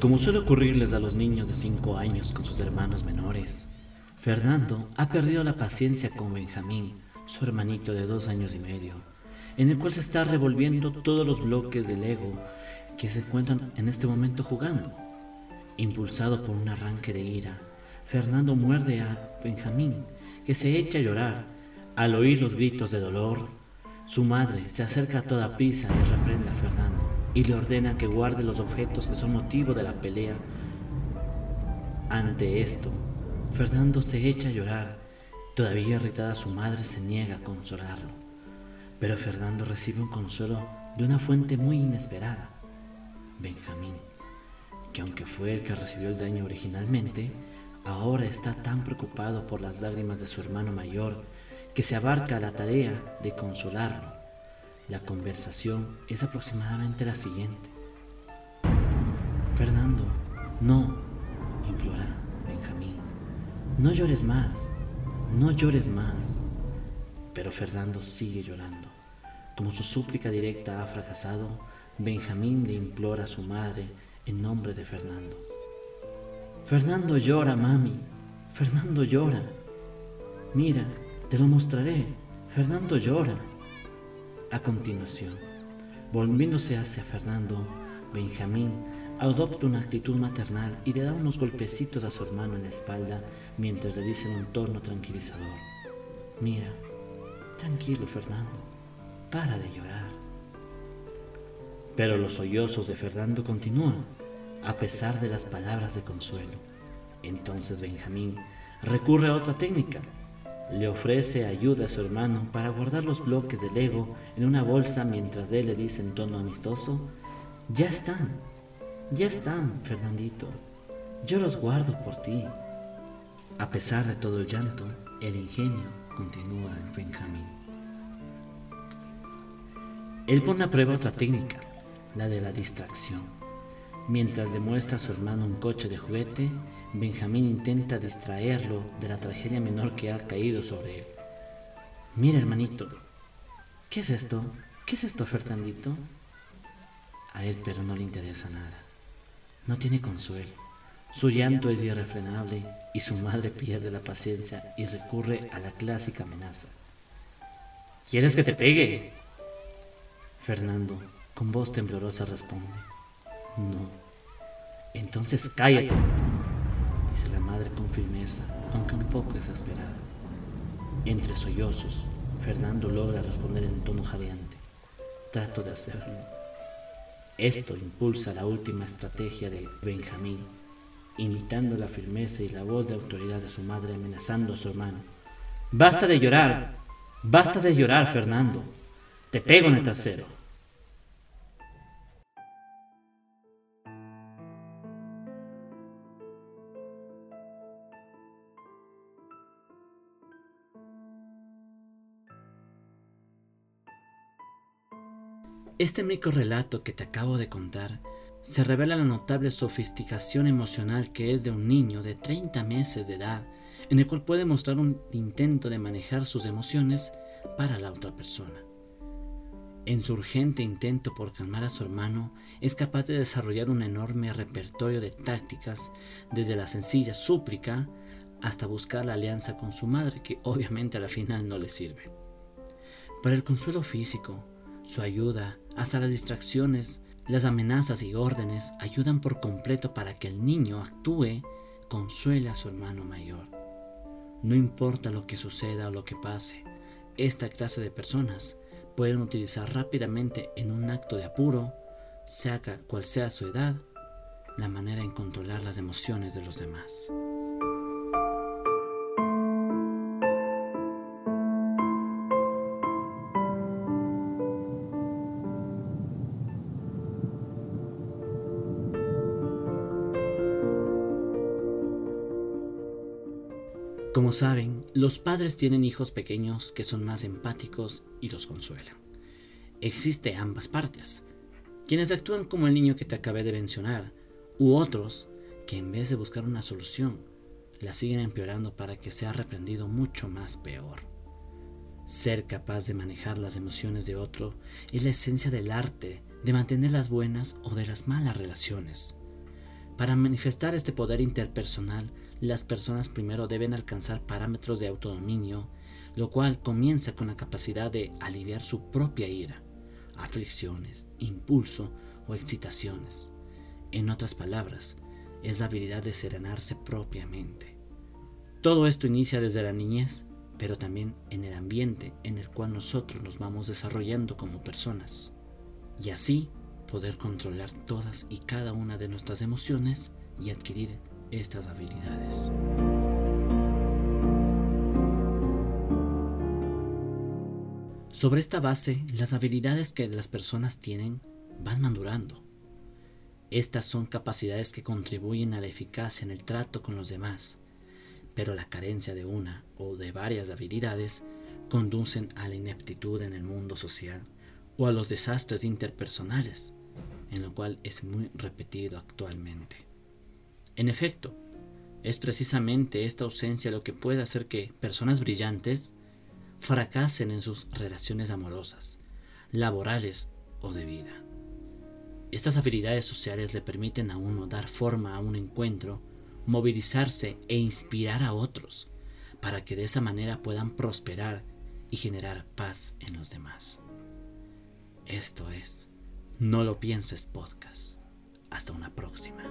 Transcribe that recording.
Como suele ocurrirles a los niños de 5 años con sus hermanos menores, Fernando ha perdido la paciencia con Benjamín, su hermanito de dos años y medio, en el cual se está revolviendo todos los bloques del ego que se encuentran en este momento jugando. Impulsado por un arranque de ira, Fernando muerde a Benjamín, que se echa a llorar al oír los gritos de dolor. Su madre se acerca a toda prisa y reprende a Fernando y le ordena que guarde los objetos que son motivo de la pelea. Ante esto, Fernando se echa a llorar. Todavía irritada su madre se niega a consolarlo. Pero Fernando recibe un consuelo de una fuente muy inesperada. Benjamín, que aunque fue el que recibió el daño originalmente, ahora está tan preocupado por las lágrimas de su hermano mayor que se abarca la tarea de consolarlo. La conversación es aproximadamente la siguiente. Fernando, no, implora Benjamín, no llores más, no llores más. Pero Fernando sigue llorando. Como su súplica directa ha fracasado, Benjamín le implora a su madre en nombre de Fernando. Fernando llora, mami. Fernando llora. Mira, te lo mostraré. Fernando llora. A continuación, volviéndose hacia Fernando, Benjamín adopta una actitud maternal y le da unos golpecitos a su hermano en la espalda mientras le dice en un tono tranquilizador, mira, tranquilo Fernando, para de llorar. Pero los sollozos de Fernando continúan, a pesar de las palabras de consuelo. Entonces Benjamín recurre a otra técnica, le ofrece ayuda a su hermano para guardar los bloques de Lego en una bolsa mientras él le dice en tono amistoso, ya están, ya están, Fernandito, yo los guardo por ti. A pesar de todo el llanto, el ingenio continúa en Benjamín. Él pone a prueba otra técnica, la de la distracción. Mientras demuestra a su hermano un coche de juguete, Benjamín intenta distraerlo de la tragedia menor que ha caído sobre él. Mira, hermanito, ¿qué es esto? ¿Qué es esto, Fernandito? A él pero no le interesa nada. No tiene consuelo. Su llanto es irrefrenable y su madre pierde la paciencia y recurre a la clásica amenaza. ¿Quieres que te pegue? Fernando, con voz temblorosa, responde. No. Entonces cállate, dice la madre con firmeza, aunque un poco exasperada. Entre sollozos, Fernando logra responder en tono jadeante. Trato de hacerlo. Esto impulsa la última estrategia de Benjamín, imitando la firmeza y la voz de autoridad de su madre amenazando a su hermano. Basta de llorar, basta de llorar, Fernando. Te pego en el trasero. Este micro relato que te acabo de contar se revela la notable sofisticación emocional que es de un niño de 30 meses de edad, en el cual puede mostrar un intento de manejar sus emociones para la otra persona. En su urgente intento por calmar a su hermano, es capaz de desarrollar un enorme repertorio de tácticas, desde la sencilla súplica hasta buscar la alianza con su madre, que obviamente a la final no le sirve. Para el consuelo físico, su ayuda, hasta las distracciones, las amenazas y órdenes ayudan por completo para que el niño actúe, consuele a su hermano mayor. No importa lo que suceda o lo que pase, esta clase de personas pueden utilizar rápidamente en un acto de apuro, sea cual sea su edad, la manera en controlar las emociones de los demás. Como saben, los padres tienen hijos pequeños que son más empáticos y los consuelan. Existe ambas partes, quienes actúan como el niño que te acabé de mencionar, u otros que en vez de buscar una solución, la siguen empeorando para que sea reprendido mucho más peor. Ser capaz de manejar las emociones de otro es la esencia del arte de mantener las buenas o de las malas relaciones. Para manifestar este poder interpersonal, las personas primero deben alcanzar parámetros de autodominio, lo cual comienza con la capacidad de aliviar su propia ira, aflicciones, impulso o excitaciones. En otras palabras, es la habilidad de serenarse propiamente. Todo esto inicia desde la niñez, pero también en el ambiente en el cual nosotros nos vamos desarrollando como personas. Y así poder controlar todas y cada una de nuestras emociones y adquirir estas habilidades. Sobre esta base, las habilidades que las personas tienen van madurando. Estas son capacidades que contribuyen a la eficacia en el trato con los demás, pero la carencia de una o de varias habilidades conducen a la ineptitud en el mundo social o a los desastres interpersonales, en lo cual es muy repetido actualmente. En efecto, es precisamente esta ausencia lo que puede hacer que personas brillantes fracasen en sus relaciones amorosas, laborales o de vida. Estas habilidades sociales le permiten a uno dar forma a un encuentro, movilizarse e inspirar a otros, para que de esa manera puedan prosperar y generar paz en los demás. Esto es, no lo pienses podcast. Hasta una próxima.